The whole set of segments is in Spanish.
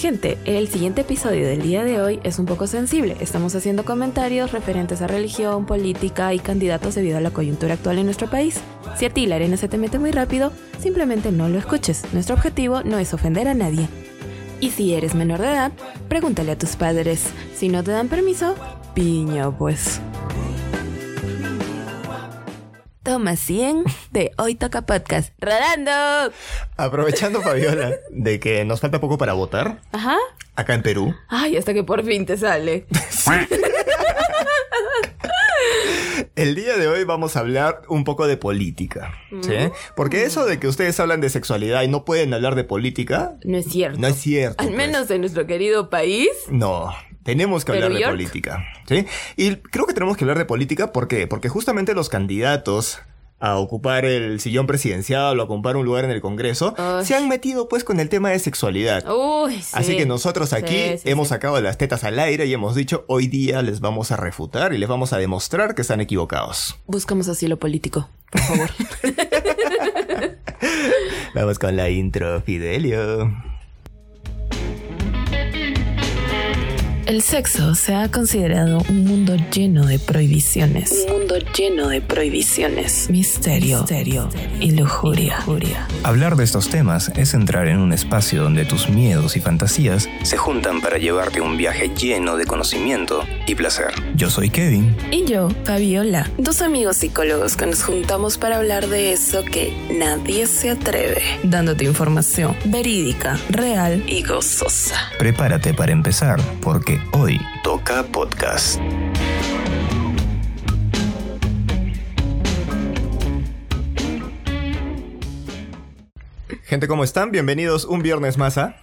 Gente, el siguiente episodio del día de hoy es un poco sensible. Estamos haciendo comentarios referentes a religión, política y candidatos debido a la coyuntura actual en nuestro país. Si a ti la arena se te mete muy rápido, simplemente no lo escuches. Nuestro objetivo no es ofender a nadie. Y si eres menor de edad, pregúntale a tus padres. Si no te dan permiso, piña pues. Toma 100 de Hoy Toca Podcast. ¡Rodando! Aprovechando, Fabiola, de que nos falta poco para votar, Ajá. acá en Perú, Ay, hasta que por fin te sale. el día de hoy vamos a hablar un poco de política, ¿sí? Porque eso de que ustedes hablan de sexualidad y no pueden hablar de política, No es cierto. no es cierto. Al pues. menos en nuestro querido país. No, tenemos que hablar ¿Pero de York? política, ¿sí? Y creo que tenemos que hablar de política, ¿por qué? Porque justamente los candidatos a ocupar el sillón presidencial o a ocupar un lugar en el Congreso se han metido pues con el tema de sexualidad. Uy, sí. Así que nosotros aquí Sí, sí, hemos sacado las tetas al aire y hemos dicho hoy día les vamos a refutar y les vamos a demostrar que están equivocados. Buscamos asilo político, por favor. Vamos con la intro, Fidelio. El sexo se ha considerado un mundo lleno de prohibiciones. Un mundo lleno de prohibiciones. Misterio, y lujuria. Hablar de estos temas es entrar en un espacio donde tus miedos y fantasías se juntan para llevarte a un viaje lleno de conocimiento y placer. Yo soy Kevin. Y yo, Fabiola, dos amigos psicólogos que nos juntamos para hablar de eso que nadie se atreve. Dándote información verídica, real y gozosa. Prepárate para empezar porque hoy toca podcast. Gente, ¿cómo están? Bienvenidos un viernes más a...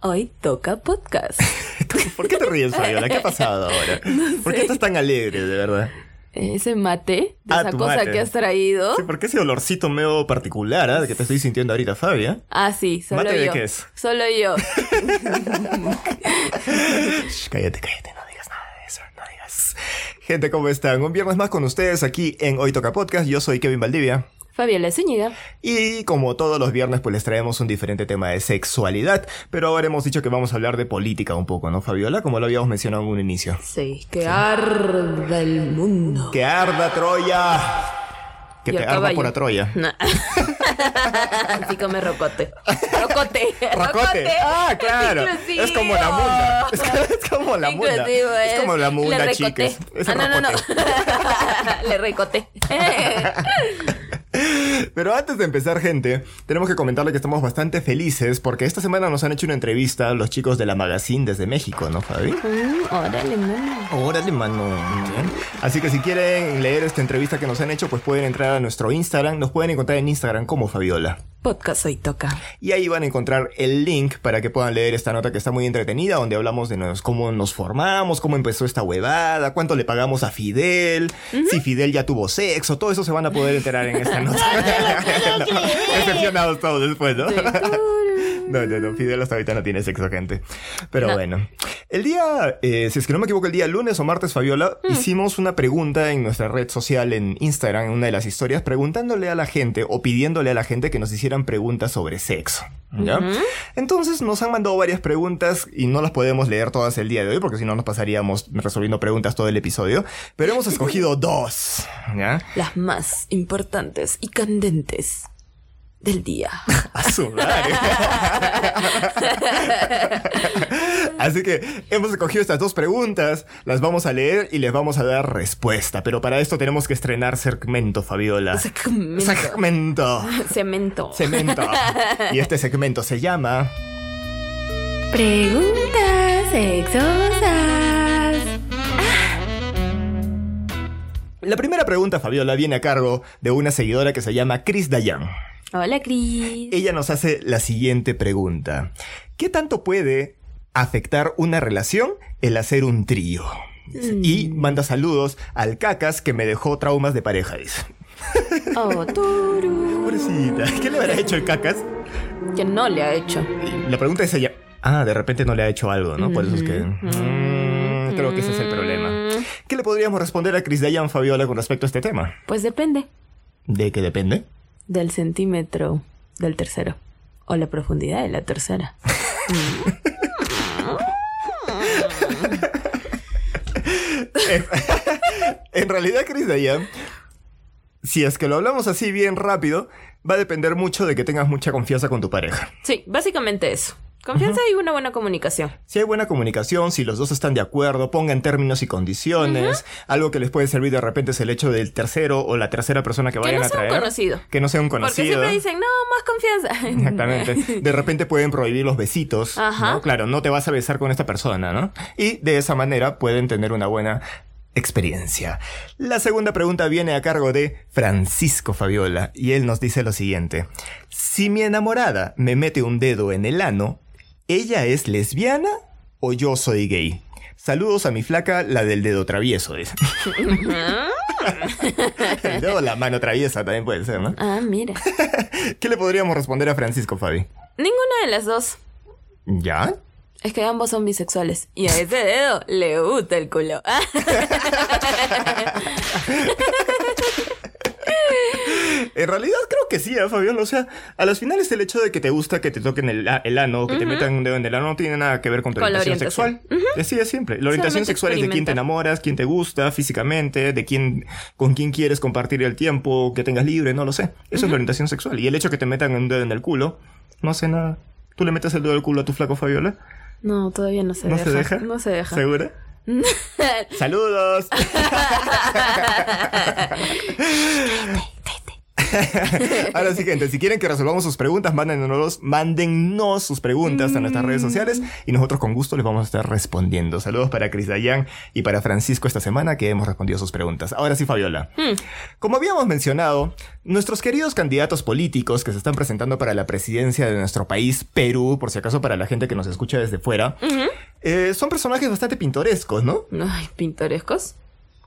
Hoy toca podcast. ¿Por qué te ríes, Fabiola? ¿Qué ha pasado ahora? ¿Por qué estás tan alegre, de verdad? Ese mate, de Ah, esa cosa mate. que has traído. Sí, ¿por qué ese olorcito medio particular de que te estoy sintiendo ahorita, Fabia? Ah, sí, solo ¿Mate de yo. qué es? Solo yo. Shh, cállate, cállate, no digas nada de eso, no digas. Gente, ¿cómo están? Un viernes más con ustedes aquí en Hoy Toca Podcast. Yo soy Kevin Valdivia. Fabiola Zúñiga. Y como todos los viernes, pues les traemos un diferente tema de sexualidad. Pero ahora hemos dicho que vamos a hablar de política un poco, ¿no, Fabiola? Como lo habíamos mencionado en un inicio. Sí, que arda el mundo. ¡Que arda Troya! Que te arda por la Troya. Así come rocote. Rocote. ¡Rocote! ¡Ah, claro! inclusivo. Es como la munda. Es, como la munda. Es como la munda, chicas. Es ah, no, no, no. Le recoté. Pero antes de empezar, gente, tenemos que comentarle que estamos bastante felices porque esta semana nos han hecho una entrevista los chicos de la Magazine desde México, ¿no, Fabi? Mm, Órale, mano. Órale, mano. Bien. Así que si quieren leer esta entrevista que nos han hecho, pues pueden entrar a nuestro Instagram. Nos pueden encontrar en Instagram como Fabiola. Podcast hoy toca. Y ahí van a encontrar el link para que puedan leer esta nota que está muy entretenida, donde hablamos de nos- cómo nos formamos, cómo empezó esta huevada, cuánto le pagamos a Fidel, si Fidel ya tuvo sexo, todo eso se van a poder enterar en esta nota. No, decepcionados todos después, ¿no? No, no, no, Fidel hasta ahorita no tiene sexo, gente. Pero No. bueno. El día, eh, si es que no me equivoco, el día lunes o martes, Fabiola, hicimos una pregunta en nuestra red social en Instagram, en una de las historias, preguntándole a la gente o pidiéndole a la gente que nos hicieran preguntas sobre sexo. ¿Ya? Entonces nos han mandado varias preguntas y no las podemos leer todas el día de hoy porque si no nos pasaríamos resolviendo preguntas todo el episodio. Pero hemos escogido dos. ¿Ya? Las más importantes y candentes del día. A su madre. Así que hemos escogido estas dos preguntas, las vamos a leer y les vamos a dar respuesta. Pero para esto tenemos que estrenar segmento, Fabiola. Segmento. Segmento. Cemento. Cemento. Y este segmento se llama... Preguntas sexosas. La primera pregunta, Fabiola, viene a cargo de una seguidora que se llama Chris Dayan. Hola, Cris. Ella nos hace la siguiente pregunta. ¿Qué tanto puede afectar una relación el hacer un trío? Y manda saludos al cacas que me dejó traumas de pareja, dice. Oh, turu. Pobrecita, ¿qué le habrá hecho el cacas? Que no le ha hecho. La pregunta es ella. Ah, de repente no le ha hecho algo, ¿no? Por eso es que. Mm, creo que ese es el problema. ¿Qué le podríamos responder a Chris Dayan Fabiola con respecto a este tema? Pues depende ¿De qué depende? del centímetro del tercero. O la profundidad de la tercera. en, realidad, Chris Dayan, si es que lo hablamos así bien rápido, va a depender mucho de que tengas mucha confianza con tu pareja. Sí, básicamente eso. Confianza y una buena comunicación. Si hay buena comunicación, si los dos están de acuerdo, pongan términos y condiciones. Algo que les puede servir de repente es el hecho del tercero o la tercera persona que, Que vayan no a sea un traer. conocido. Que no sea un Porque conocido. siempre dicen, no, más confianza. Exactamente. De repente pueden prohibir los besitos. Ajá. ¿no? Claro, no te vas a besar con esta persona, ¿no? Y de esa manera pueden tener una buena experiencia. La segunda pregunta viene a cargo de Francisco Fabiola y él nos dice lo siguiente. Si mi enamorada me mete un dedo en el ano, ¿ella es lesbiana o yo soy gay? Saludos a mi flaca, la del dedo travieso. el dedo, la mano traviesa también puede ser, ¿no? ah, mira. ¿Qué le podríamos responder a Francisco, Fabi? Ninguna de las dos. ¿Ya? Es que ambos son bisexuales. Y a ese dedo le gusta el culo. En realidad creo que sí, ¿eh, Fabián? O sea, a las finales el hecho de que te gusta que te toquen el, el ano o que te metan un dedo en el ano no tiene nada que ver con tu Con orientación, orientación. sexual. Así de simple. La orientación Solamente sexual es de quién te enamoras, quién te gusta físicamente, de quién, con quién quieres compartir el tiempo que tengas libre, no lo sé. Eso es la orientación sexual. Y el hecho que te metan un dedo en el culo, no hace nada. ¿Tú le metes el dedo del culo a tu flaco Fabiola? No, todavía no se ¿No deja. se deja? No se deja. ¿Segura? ¡Saludos! Ahora sí, gente, si quieren que resolvamos sus preguntas, mándennos, mándennos sus preguntas a nuestras redes sociales y nosotros con gusto les vamos a estar respondiendo. Saludos para Chris Dayan y para Francisco esta semana que hemos respondido sus preguntas. Ahora sí, Fabiola. Como habíamos mencionado, nuestros queridos candidatos políticos que se están presentando para la presidencia de nuestro país, Perú, por si acaso para la gente que nos escucha desde fuera, eh, son personajes bastante pintorescos, ¿no? Ay, pintorescos.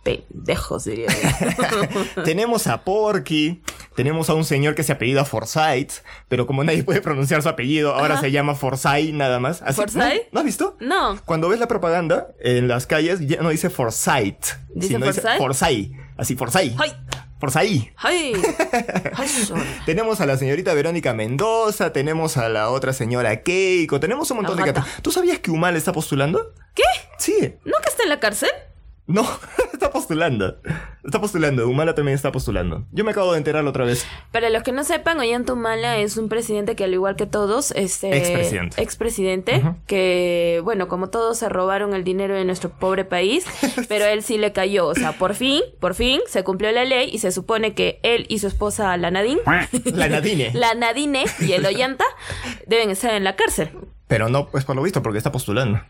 Pendejos, diría yo. tenemos a Porky, tenemos a un señor que se apellida Forsyth, pero como nadie puede pronunciar su apellido, ahora Ajá. se llama Forsyth nada más. Así- ¿Forsyth? ¿No? ¿No has visto? No. Cuando ves la propaganda en las calles, ya no dice Forsyth, ¿Dice sino Forsyth? Forsyth. Así, Forsyth. ¡Ay! Forsyth. ¡Ay! ¡Ay, sola! Tenemos a la señorita Verónica Mendoza, tenemos a la otra señora Keiko, tenemos un montón de cantantes. ¿Tú sabías que Humal está postulando? ¿Qué? Sí. ¿No que está en la cárcel? No, está postulando. Está postulando. Humala también está postulando. Yo me acabo de enterar otra vez. Para los que no sepan, Ollantumala es un presidente que al igual que todos, este Expresidente. expresidente, que bueno, como todos se robaron el dinero de nuestro pobre país, pero él sí le cayó, o sea, por fin, por fin se cumplió la ley y se supone que él y su esposa la Nadine, La Nadine. la Nadine y el Ollanta deben estar en la cárcel. Pero no, pues por lo visto, porque está postulando.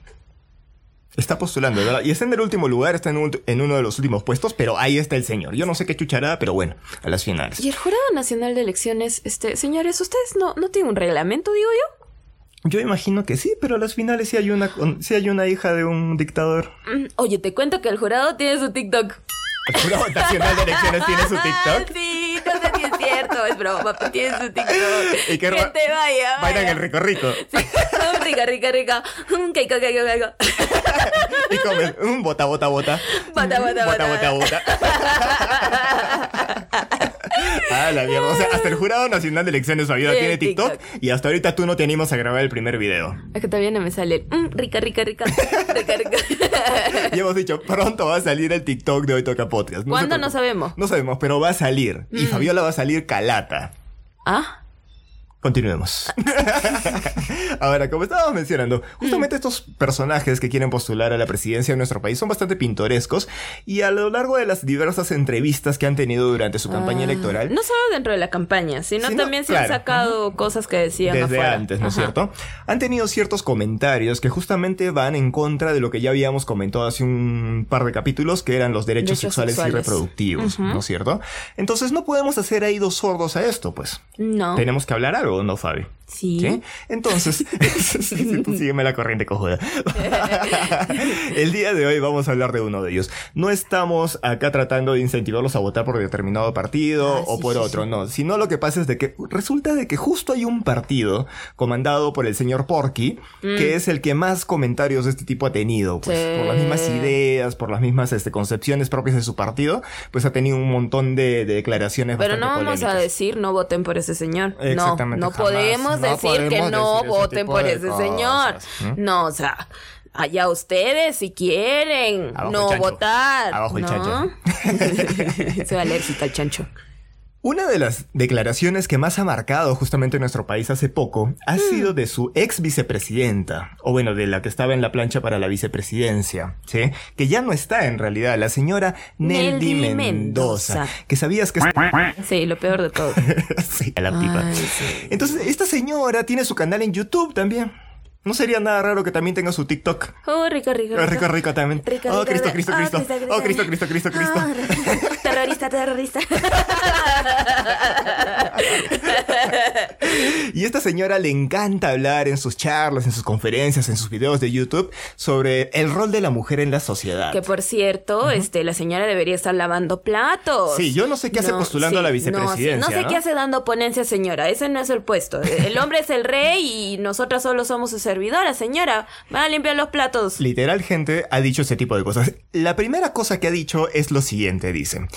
Está postulando, ¿verdad? Y está en el último lugar, está en, un- en uno de los últimos puestos, pero ahí está el señor. Yo no sé qué chuchará, pero bueno, a las finales. Y el Jurado Nacional de Elecciones, este, señores, ustedes no no tienen un reglamento, digo yo. Yo imagino que sí, pero a las finales sí hay una, sí hay una hija de un dictador. Mm, Oye, te cuento que el jurado tiene su TikTok. El Jurado Nacional de Elecciones tiene su TikTok. Sí, no sé si es cierto, es broma, tiene su TikTok. Y que que te vaya, Bailan vaya. el rico rico. Sí. rica, rica, rica. Mm, Keiko, keiko, keiko. Y comen un bota, bota, bota. Bota, bota, Bota, bota. bota, bota. Ah, la mierda. O sea, hasta el Jurado Nacional de Elecciones Fabiola Tiene tiene TikTok, TikTok. y hasta ahorita tú no te animas a grabar el primer video. Es que todavía no me sale. Mm, rica, rica, rica. Rica, rica. Y hemos dicho, pronto va a salir el TikTok de Hoy Toca Podcast. No ¿Cuándo? No sabemos. No sabemos, pero va a salir. Y Mm. Fabiola va a salir calata. Ah, Continuemos. Ahora, como estábamos mencionando, justamente estos personajes que quieren postular a la presidencia de nuestro país son bastante pintorescos y a lo largo de las diversas entrevistas que han tenido durante su campaña Ah. electoral, No solo dentro de la campaña, sino también se han sacado cosas que decían desde afuera. antes, ¿no es cierto? Han tenido ciertos comentarios que justamente van en contra de lo que ya habíamos comentado hace un par de capítulos, que eran los derechos, Derechos sexuales, y reproductivos. ¿no es cierto? Entonces no podemos hacer ahí dos sordos a esto, pues. No. Tenemos que hablar algo, ¿no, Fabi? Sí. ¿Sí? Entonces, sí, tú sígueme la corriente cojuda. El día de hoy vamos a hablar de uno de ellos. No estamos acá tratando de incentivarlos a votar por determinado partido Ah, o sí, por sí, otro, no. Sino lo que pasa es de que resulta de que justo hay un partido comandado por el señor Porky que es el que más comentarios de este tipo ha tenido, pues Mm. Por las mismas ideas, por las mismas este, concepciones propias de su partido, pues ha tenido un montón de, de declaraciones Pero bastante no vamos a decir no voten por ese señor. No, Exactamente, no jamás. podemos No decir que podemos no decir voten por ese cosas, señor. ¿no? No, o sea, Allá ustedes si quieren Abajo el no chancho. votar. Abajo el ¿no? chancho. Soy alérgica al chancho. Una de las declaraciones que más ha marcado justamente nuestro país hace poco ha Mm. sido de su ex vicepresidenta, o bueno, de la que estaba en la plancha para la vicepresidencia, ¿sí? Que ya no está en realidad, la señora Nelly, Nelly Mendoza, Mendoza. que sabías que... Sí, lo peor de todo. sí, a la sí. Entonces, esta señora tiene su canal en YouTube también. No sería nada raro que también tenga su TikTok. Oh, rico, rico. Oh, rico, rico también. Rico, Oh, rico, Cristo, rico. Cristo, Cristo. Oh, Cristo, Cristo, Cristo, Cristo. Ah, terrorista, terrorista. Y esta señora le encanta hablar en sus charlas, en sus conferencias, en sus videos de YouTube sobre el rol de la mujer en la sociedad. Que por cierto, este, la señora debería estar lavando platos. Sí, yo no sé qué hace postulando a la no, vicepresidencia, No, sé ¿no? qué hace dando ponencia, señora. Ese no es el puesto. El hombre es el rey y nosotras solo somos su servidora, señora. Va a limpiar los platos. Literal gente ha dicho ese tipo de cosas. La primera cosa que ha dicho es lo siguiente, dice.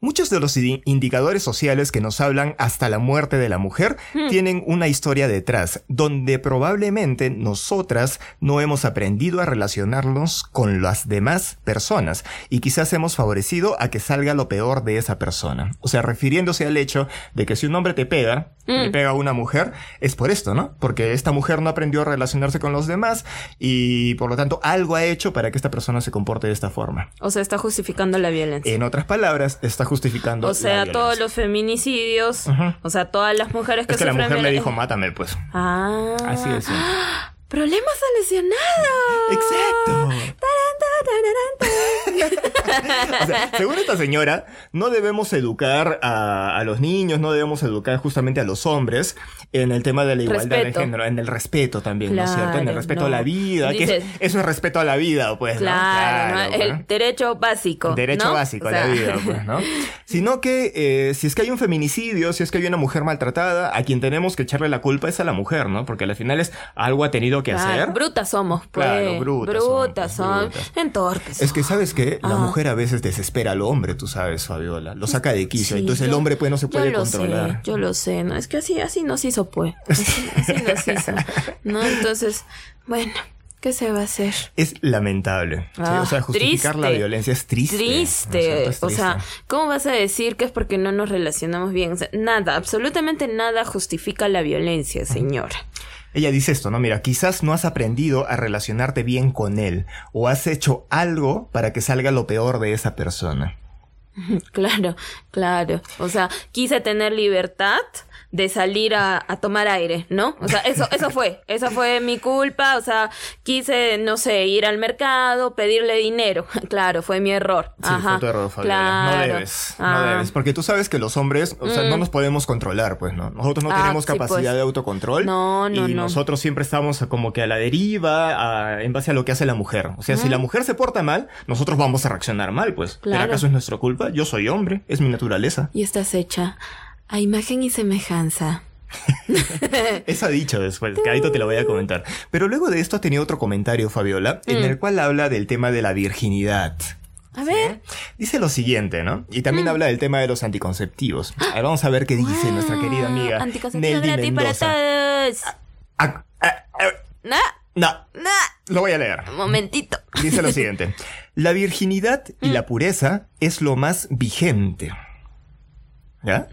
Muchos de los indi- indicadores sociales que nos hablan hasta la muerte de la mujer tienen una historia detrás, donde probablemente nosotras no hemos aprendido a relacionarnos con las demás personas y quizás hemos favorecido a que salga lo peor de esa persona. O sea, refiriéndose al hecho de que si un hombre te pega, le pega a una mujer, es por esto, ¿no? Porque esta mujer no aprendió a relacionarse con los demás y por lo tanto algo ha hecho para que esta persona se comporte de esta forma. O sea, está justificando la violencia. En otras palabras, está justificando. o sea, violencia. todos los feminicidios, o sea, todas las mujeres que Es que la sufren mujer le violen- dijo, mátame, pues. Ah. Así es. Problemas solucionados. Exacto. Tarán. O sea, según esta señora, no debemos educar a, a los niños, no debemos educar justamente a los hombres en el tema de la igualdad Respeto. de género, en el respeto también, ¿no es cierto? En el Claro, respeto no. a la vida, que es- eso es respeto a la vida, pues, ¿no? Claro, ¿no? el derecho básico. Derecho básico O a la vida, pues, ¿no? Sino que eh, si es que hay un feminicidio, si es que hay una mujer maltratada, a quien tenemos que echarle la culpa es a la mujer, ¿no? Porque al final es algo ha tenido que claro, hacer. brutas somos, pues. Claro, brutas Brutas son. brutas. En torpes. Es que, ¿sabes qué? La Ah. mujer a veces desespera al hombre, tú sabes, Fabiola. Lo saca de quicio. Sí, Entonces el yo- hombre, pues, no se yo puede lo controlar. Sé, yo lo sé, ¿no? Es que así, así nos hizo, pues. Así, así nos hizo. ¿No? Entonces, bueno, ¿qué se va a hacer? Es lamentable. ¿sí? Ah, o sea, justificar la violencia es triste. ¿no es Triste. O sea. ¿cómo vas a decir que es porque no nos relacionamos bien? O sea, nada, absolutamente nada justifica la violencia, señora. Ella dice esto, ¿no? Mira, quizás no has aprendido a relacionarte bien con él o has hecho algo para que salga lo peor de esa persona. Claro, claro. O sea, quise tener libertad de salir a, a tomar aire, ¿no? O sea, eso, eso fue, esa fue mi culpa, o sea, quise, no sé, ir al mercado, pedirle dinero, claro, fue mi error. Sí, Ajá, fue tu error, Fabiola. No claro. debes, no debes. Porque tú sabes que los hombres, o sea, no nos podemos controlar, pues, ¿no? Nosotros no Ah, tenemos sí, capacidad pues. de autocontrol. No, no, Y no. nosotros siempre estamos como que a la deriva a- en base a lo que hace la mujer. O sea, si la mujer se porta mal, nosotros vamos a reaccionar mal, pues. ¿Pero Claro. acaso es nuestra culpa? Yo soy hombre, es mi naturaleza. Y estás hecha a imagen y semejanza. Eso ha dicho después, que ahorita te lo voy a comentar. Pero luego de esto ha tenido otro comentario, Fabiola, en Mm. el cual habla del tema de la virginidad. A ver. Dice lo siguiente, ¿no? Y Mm. también habla del tema de los anticonceptivos. A ver, vamos a ver qué dice nuestra querida amiga Anticoncepción Nelly gratis para todos. Ah, ah, ah, No, no, no. lo voy a leer. Momentito. Dice lo siguiente. La virginidad y Mm. la pureza es lo más vigente. ¿Ya?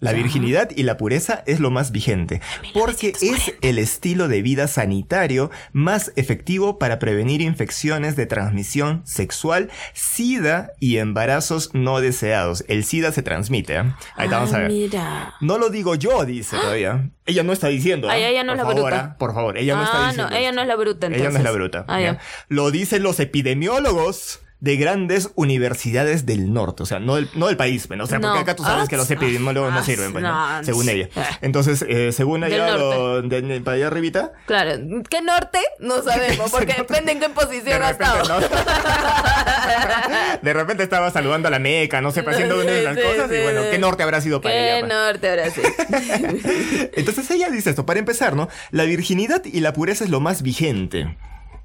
La virginidad y la pureza es lo más vigente, porque es el estilo de vida sanitario más efectivo para prevenir infecciones de transmisión sexual, SIDA y embarazos no deseados. El SIDA se transmite, ¿eh? Ahí está, vamos a Ah, ver. Mira. No lo digo yo, dice todavía. Ella no está diciendo. Ay, ¿eh? ella no es por la favor, bruta. ¿eh? Por favor, ella no está Ah, diciendo. no, ella no es la bruta, Ella no es la entonces. bruta. Ah. Lo dicen los epidemiólogos de grandes universidades del norte, o sea, no del, no del país, bueno, o sea, porque No. acá tú sabes Ah, que los epidemiólogos no ah, sirven, pues, ¿no? no, según ella. Ah. Entonces, eh, según ella, lo- de- para allá arribita, Claro, ¿qué norte? No sabemos, porque depende en qué de posición ha repente, estado. de repente estaba saludando a la meca, no sé, haciendo una de las Sí, cosas, sí, y bueno. ¿qué norte habrá sido para ¿Qué ella? pues? norte ahora sí? Entonces ella dice esto, para empezar, ¿no? La virginidad y la pureza es lo más vigente.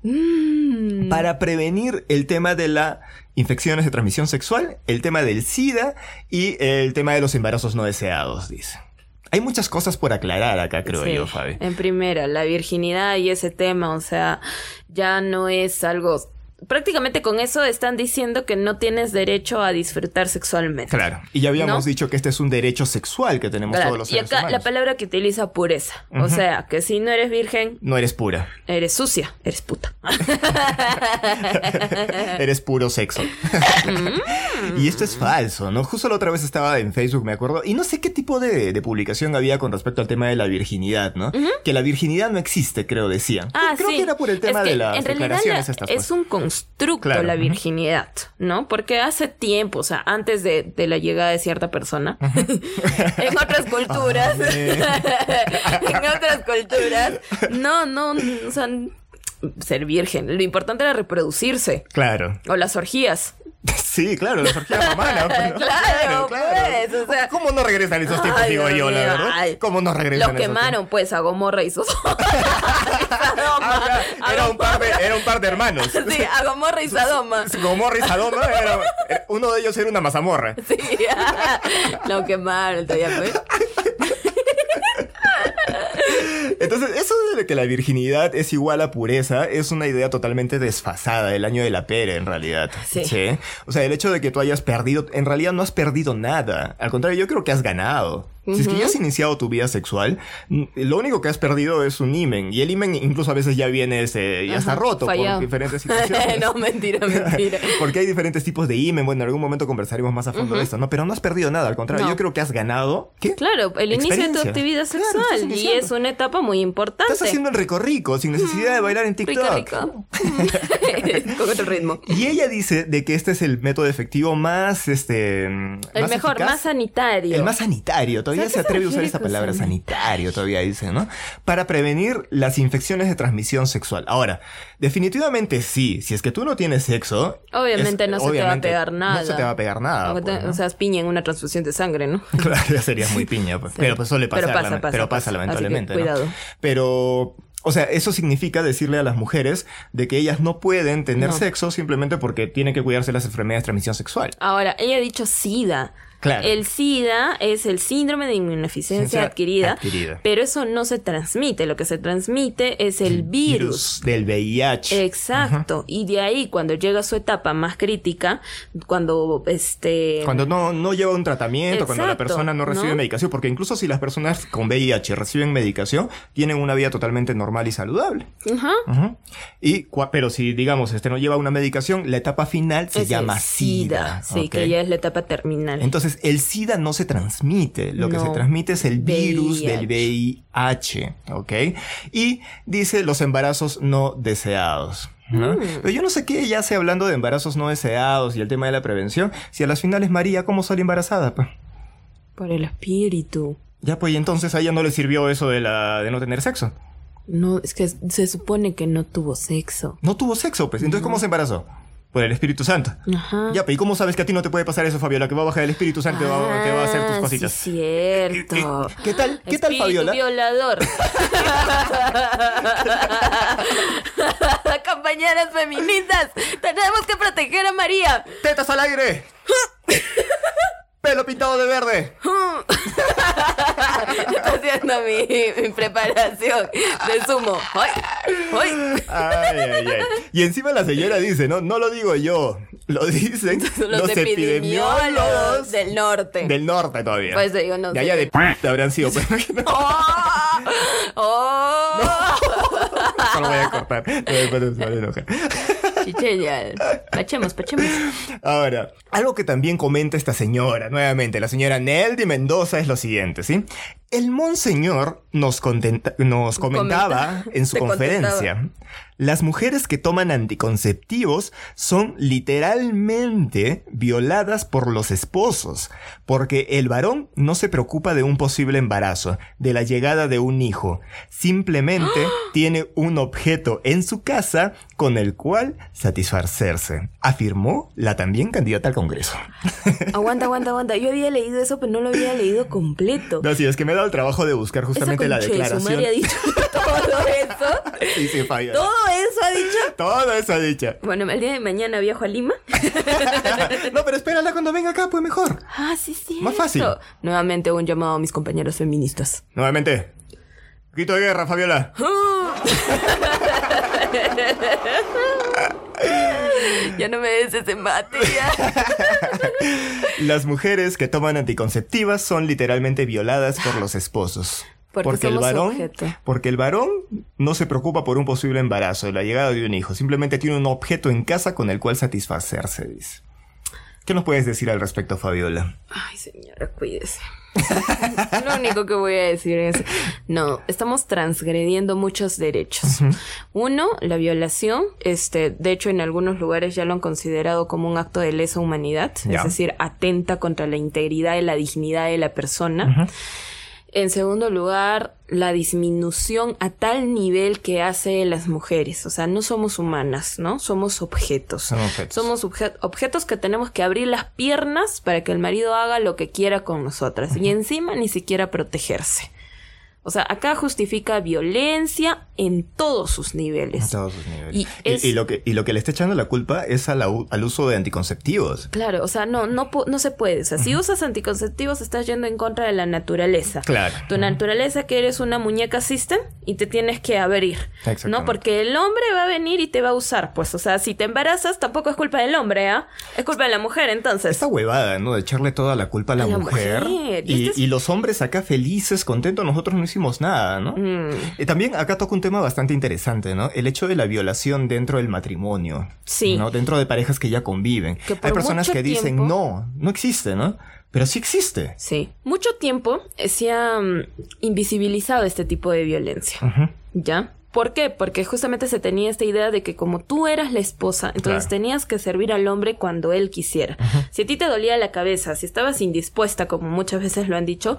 Mm. Para prevenir el tema de las infecciones de transmisión sexual, el tema del SIDA y el tema de los embarazos no deseados, dice. hay muchas cosas por aclarar acá, creo Sí. yo, Fabi. En primera, la virginidad y ese tema, o sea, ya no es algo... Prácticamente con eso están diciendo que no tienes derecho a disfrutar sexualmente. Claro. Y ya habíamos ¿No? dicho que este es un derecho sexual que tenemos Claro, todos los Y seres acá la palabra que utiliza pureza. O sea, que si no eres virgen, No eres pura. eres sucia, eres puta. Eres puro sexo. Mm. y esto es falso, ¿no? Justo la otra vez estaba en Facebook, me acuerdo, y no sé qué tipo de, de publicación había con respecto al tema de la virginidad, ¿no? Que la virginidad no existe, creo, decían. Ah, creo sí. que era por el tema Es que de las en realidad declaraciones la- estas. es pues. un constructo Claro, la virginidad, ¿no? Porque hace tiempo, o sea, antes de, de la llegada de cierta persona, en otras culturas, en otras culturas, no, no, o sea, ser virgen. Lo importante era reproducirse. Claro. O las orgías. Sí, claro, la orgía ¿no? Claro, pues, o sea- ¿Cómo no regresan esos tiempos, Ay, digo yo, la verdad? ay. ¿Cómo no regresan Los esos quemaron, pues, a Gomorra y. Ah, ya, era, un par de, era un par de hermanos. Sí, a Gomorra y Sodoma. Gomorra y Sadoma, era- uno de ellos era una mazamorra. Sí, lo quemaron todavía, pues. Entonces, eso de que la virginidad es igual a pureza es una idea totalmente desfasada del año de la pera, en realidad. Sí. O sea, el hecho de que tú hayas perdido, en realidad no has perdido nada. Al contrario, yo creo que has ganado. Si es que ya has iniciado tu vida sexual, lo único que has perdido es un imen. Y el imen incluso a veces ya viene, este, ya está roto fallado. por diferentes situaciones. no, mentira, mentira. Porque hay diferentes tipos de imen. Bueno, en algún momento conversaremos más a fondo de esto, ¿no? Pero no has perdido nada. Al contrario, No. yo creo que has ganado. ¿Qué? Claro, el inicio de tu actividad sexual. y es una etapa muy importante. Estás haciendo el rico sin necesidad de bailar en TikTok. Rica, rica. Con otro ritmo. Y ella dice de que este es el método efectivo más, este... El más mejor, eficaz. más sanitario. El más sanitario, todavía ¿Sabes se atreve a usar esta con palabra san- sanitario, todavía dice, ¿no? Para prevenir las infecciones de transmisión sexual. Ahora, definitivamente sí, si es que tú no tienes sexo... Obviamente es- no se te va a pegar nada. No se te va a pegar nada. Te- pues, ¿no? O sea, piña en una transfusión de sangre, ¿no? Claro, ya serías muy piña, pues. Sí. Pero pues suele Pero pasar, pasa, lame- pasa, pero pasa pasa. lamentablemente. Cuidado. Pero, o sea, eso significa decirle a las mujeres de que ellas no pueden tener No. sexo simplemente porque tienen que cuidarse de las enfermedades de transmisión sexual. Ahora, ella ha dicho SIDA. Claro. El SIDA es el síndrome de inmunodeficiencia Ciencia adquirida, adquirida. pero eso no se transmite. Lo que se transmite es el virus. del VIH. Exacto. Y de ahí, cuando llega a su etapa más crítica, cuando este. Cuando no, no lleva un tratamiento, cuando la persona no recibe ¿no? medicación, porque incluso si las personas con VIH reciben medicación, tienen una vida totalmente normal y saludable. Ajá. Ujú. Y, pero si, digamos, este no lleva una medicación, la etapa final se Es llama SIDA. Sí, que ya es la etapa terminal. Entonces, el SIDA no se transmite. Lo que se transmite es el virus VIH. del VIH. ¿Ok? Y dice los embarazos no deseados. ¿no? Mm. Pero yo no sé qué ella hace hablando de embarazos no deseados y el tema de la prevención. Si a las finales María, ¿cómo sale embarazada? Pues? Por el espíritu. Ya, pues, y entonces a ella no le sirvió eso de, la, de no tener sexo. No, es que se supone que no tuvo sexo. No tuvo sexo, pues. Entonces, ¿cómo se embarazó? Por el Espíritu Santo. Ajá. Ya, ¿y cómo sabes que a ti no te puede pasar eso, Fabiola? Que va a bajar el Espíritu Santo y te va, te va a hacer tus Ah, cositas. Sí, cierto. ¿Qué tal? ¿Qué tal, Fabiola? violador. Compañeras feministas, tenemos que proteger a María. ¡Tetas al aire! ¡Pelo pintado de verde! Está haciendo mi, mi preparación de zumo. ¡Ay! ¡Ay! Ay, ay, ay. Y encima la señora dice, no, no lo digo yo, lo dicen Los, epidemiólogos del norte. del norte todavía. Pues digo, no de allá de p habrán sido, ¡Oh! ¡Oh! no lo voy a cortar. Van a enojar. Chichella. Pachemos, pachemos. Ahora, algo que también comenta esta señora, nuevamente, la señora Neldy Mendoza, es lo siguiente, ¿sí? El monseñor nos, contenta- nos comentaba Comenta- en su conferencia, las mujeres que toman anticonceptivos son literalmente violadas por los esposos, porque el varón no se preocupa de un posible embarazo, de la llegada de un hijo, simplemente tiene un objeto en su casa con el cual satisfacerse, afirmó la también candidata al Congreso. Aguanta, aguanta, aguanta. Yo había leído eso, pero no lo había leído completo. No, sí, es que me he dado el trabajo de buscar justamente la concha de su madre ha declaración. dicho todo eso. Sí, sí, Fabiola. ¿Todo eso ha dicho? Todo eso ha dicho. Bueno, el día de mañana viajo a Lima. No, pero espérala cuando venga acá, pues mejor. Ah, sí, sí. Más fácil. Nuevamente un llamado a mis compañeros feministas. Nuevamente. Grito de guerra, Fabiola. Ya no me des ese mate, ya. Las mujeres que toman anticonceptivas son literalmente violadas por los esposos. Porque el somos varón, objeto. porque el varón no se preocupa por un posible embarazo, la llegada de un hijo, simplemente tiene un objeto en casa con el cual satisfacerse, dice. ¿Qué nos puedes decir al respecto, Fabiola? Ay, señora, cuídese. Lo único que voy a decir es, no, estamos transgrediendo muchos derechos. Uno, la violación, este, de hecho en algunos lugares ya lo han considerado como un acto de lesa humanidad, es decir, atenta contra la integridad y la dignidad de la persona. En segundo lugar, la disminución a tal nivel que hace las mujeres. O sea, no somos humanas, ¿no? Somos objetos. Son objetos. Somos obje- objetos que tenemos que abrir las piernas para que el marido haga lo que quiera con nosotras. Y encima ni siquiera protegerse. O sea, acá justifica violencia en todos sus niveles. A todos sus niveles. Y es- y lo que, y lo que le está echando la culpa es a la al uso de anticonceptivos. Claro, o sea, no, no, no se puede. O sea, si usas anticonceptivos estás yendo en contra de la naturaleza. Claro. Tu naturaleza que eres una muñeca system y te tienes que abrir. ¿No? Porque el hombre va a venir y te va a usar. Pues, o sea, si te embarazas tampoco es culpa del hombre, ¿ah? Es culpa de la mujer, entonces. Esta huevada, ¿no? De echarle toda la culpa a la, A la mujer. mujer. Y Y, este es- y los hombres acá felices, contentos, nosotros no hicimos nada, ¿no? Mm. Y también acá toca un tema bastante interesante, ¿no? El hecho de la violación dentro del matrimonio. Sí. ¿no? Dentro de parejas que ya conviven. Que Hay personas que dicen, no, no existe, ¿no? Pero sí existe. Sí. Mucho tiempo eh, se ha mm, invisibilizado este tipo de violencia. ¿Ya? ¿Por qué? Porque justamente se tenía esta idea de que como tú eras la esposa, entonces Claro. tenías que servir al hombre cuando él quisiera. Si a ti te dolía la cabeza, si estabas indispuesta, como muchas veces lo han dicho,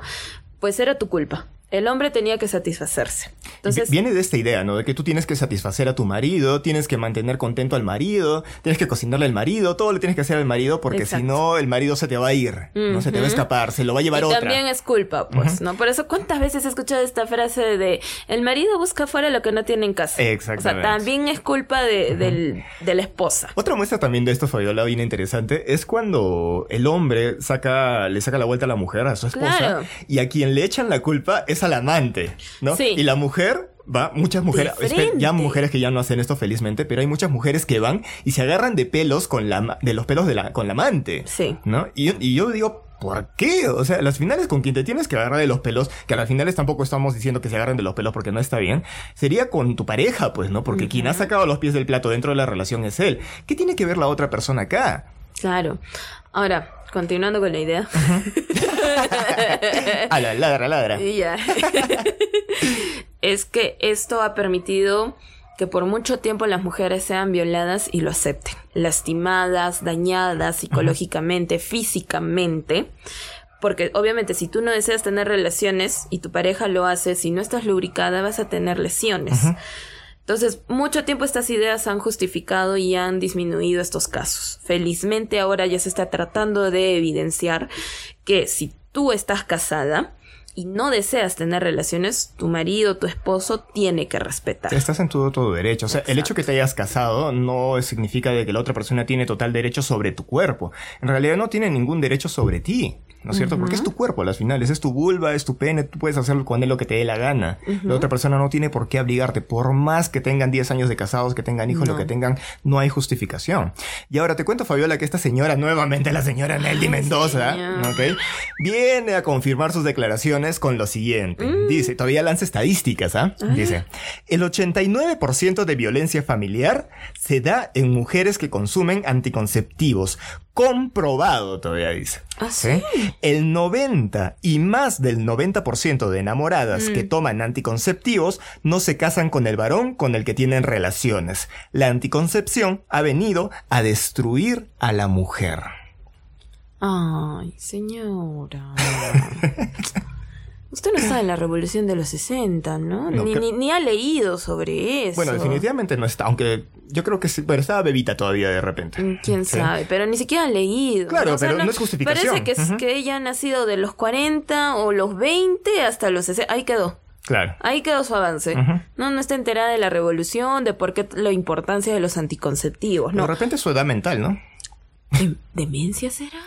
pues era tu culpa. El hombre tenía que satisfacerse. Entonces, Vi- Viene de esta idea, ¿no? De que tú tienes que satisfacer a tu marido, tienes que mantener contento al marido, tienes que cocinarle al marido, todo le tienes que hacer al marido porque si no el marido se te va a ir, no se te va a escapar, se lo va a llevar y otra. también es culpa, pues, ¿no? Por eso, ¿cuántas veces he escuchado esta frase de el marido busca fuera lo que no tiene en casa? Exactamente. O sea, también es culpa de, del- de la esposa. Otra muestra también de esto, Fabiola, bien interesante, es cuando el hombre saca, le saca la vuelta a la mujer, a su esposa, Claro. y a quien le echan la culpa es al amante, ¿no? Sí. Y la mujer va, muchas mujeres, espera, ya mujeres que ya no hacen esto felizmente, pero hay muchas mujeres que van y se agarran de pelos con la, de los pelos de la, con la amante, Sí. ¿no? Y, y yo digo, ¿por qué? O sea, las finales con quien te tienes que agarrar de los pelos, que a las finales tampoco estamos diciendo que se agarren de los pelos porque no está bien, sería con tu pareja, pues, ¿no? Porque quien ha sacado los pies del plato dentro de la relación es él. ¿Qué tiene que ver la otra persona acá? Claro. Ahora, continuando con la idea. A la ladra, ladra. Es que esto ha permitido que por mucho tiempo las mujeres sean violadas y lo acepten. Lastimadas, dañadas psicológicamente, físicamente. Porque obviamente si tú no deseas tener relaciones y tu pareja lo hace, si no estás lubricada vas a tener lesiones. Entonces, mucho tiempo estas ideas han justificado y han disminuido estos casos. Felizmente ahora ya se está tratando de evidenciar que si tú estás casada y no deseas tener relaciones, tu marido, tu esposo tiene que respetar. Estás en todo, derecho. O sea, el hecho que te hayas casado no significa de que la otra persona tiene total derecho sobre tu cuerpo. En realidad no tiene ningún derecho sobre ti. ¿No es cierto? Porque es tu cuerpo a las finales, es tu vulva, es tu pene, tú puedes hacerlo con él lo que te dé la gana. La otra persona no tiene por qué obligarte, por más que tengan 10 años de casados, que tengan hijos, lo que tengan, no hay justificación. Y ahora te cuento, Fabiola, que esta señora, nuevamente la señora Nelly Mendoza. Viene a confirmar sus declaraciones con lo siguiente. Mm. Dice, todavía lanza estadísticas, ¿ah? Dice, el 89% de violencia familiar se da en mujeres que consumen anticonceptivos. Comprobado, todavía dice. ¿Ah, sí? El 90 y más del 90% de enamoradas Mm. que toman anticonceptivos no se casan con el varón con el que tienen relaciones. La anticoncepción ha venido a destruir a la mujer. Ay, señora. Usted no está en la revolución de los 60, ¿no? No, ni, que- ni, ni ha leído sobre eso. Bueno, definitivamente no está, aunque yo creo que sí, pero estaba bebita todavía de repente. Mm, ¿Quién Sí. sabe? Pero ni siquiera ha leído. Claro, O sea, pero no es justificación. Parece que, es- Ujú. que ella ha nacido de los 40 o los 20 hasta los 60. Ahí quedó. Claro. Ahí quedó su avance. No, no está enterada de la revolución, de por qué la importancia de los anticonceptivos, ¿no? De repente su edad mental, ¿no? ¿Dem- ¿Demencia será?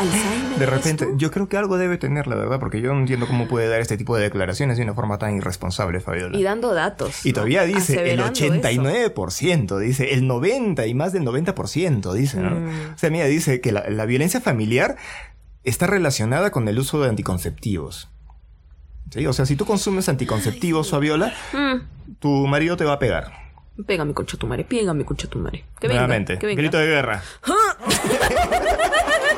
¿Alzheimer? De repente, tú? yo creo que algo debe tener, la verdad, porque yo no entiendo cómo puede dar este tipo de declaraciones de una forma tan irresponsable, Fabiola. Y dando datos. Y ¿no? todavía dice el Aseverando eso. 89%, dice el 90% y más del 90%, dice, ¿no? Mm. O sea, mira, dice que la, la violencia familiar está relacionada con el uso de anticonceptivos. ¿Sí? O sea, si tú consumes anticonceptivos, Fabiola, Mm, tu marido te va a pegar. Pégame, concha tu madre, pégame, concha tu madre. Que venga, Nuevamente, que venga. grito de guerra.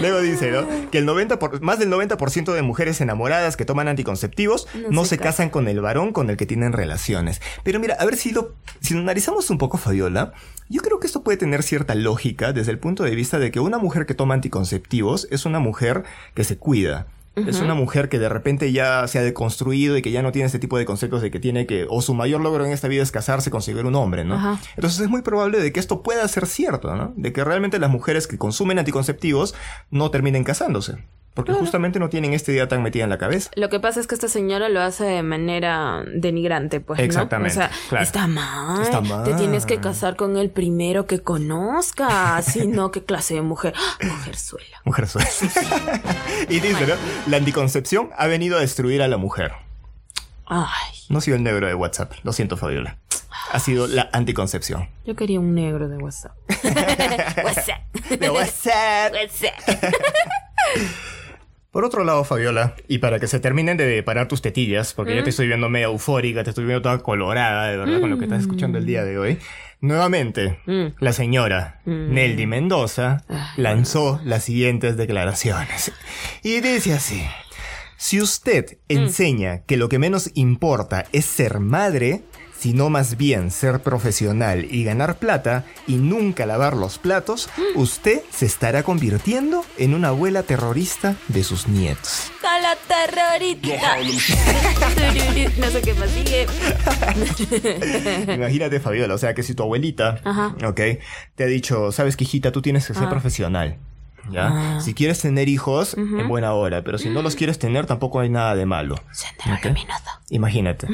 Luego dice, ¿no? Que el 90 por- más del 90% de mujeres enamoradas que toman anticonceptivos No no, se se, casan. casan con el varón con el que tienen relaciones. Pero mira, a ver si lo, si lo analizamos un poco, Fabiola, yo creo que esto puede tener cierta lógica desde el punto de vista de que una mujer que toma anticonceptivos es una mujer que se cuida. Es una mujer que de repente ya se ha deconstruido y que ya no tiene este tipo de conceptos de que tiene que, o su mayor logro en esta vida es casarse, conseguir un hombre, ¿no? Entonces es muy probable de que esto pueda ser cierto, ¿no? De que realmente las mujeres que consumen anticonceptivos no terminen casándose. Porque justamente no tienen esta idea tan metida en la cabeza. Lo que pasa es que esta señora lo hace de manera denigrante, pues, ¿no? Exactamente, O sea, claro. está mal. Está mal. Te tienes que casar con el primero que conozcas. Si no, ¿qué clase de mujer? ¡Ah! Mujerzuela. Mujer suelta. y dice, ¿no? La anticoncepción ha venido a destruir a la mujer. Ay, No ha sido el negro de WhatsApp. Lo siento, Fabiola. Ha sido la anticoncepción. yo quería un negro de WhatsApp. WhatsApp. De WhatsApp. WhatsApp. Por otro lado, Fabiola, y para que se terminen de parar tus tetillas, porque ya te estoy viendo medio eufórica, te estoy viendo toda colorada, de verdad, con lo que estás escuchando el día de hoy. Nuevamente, Mm. la señora Neldy Mendoza lanzó las siguientes declaraciones. Y dice así. Si usted Mm. enseña que lo que menos importa es ser madre, sino más bien ser profesional y ganar plata y nunca lavar los platos, Mm. usted se estará convirtiendo en una abuela terrorista de sus nietos. ¡A la terrorista! No sé qué más sigue. Imagínate, Fabiola, o sea que si tu abuelita, Ajá. ok, te ha dicho, sabes que hijita, tú tienes que ser profesional. ¿Ya? Ah. Si quieres tener hijos, en buena hora, pero si no los quieres tener, tampoco hay nada de malo. Imagínate.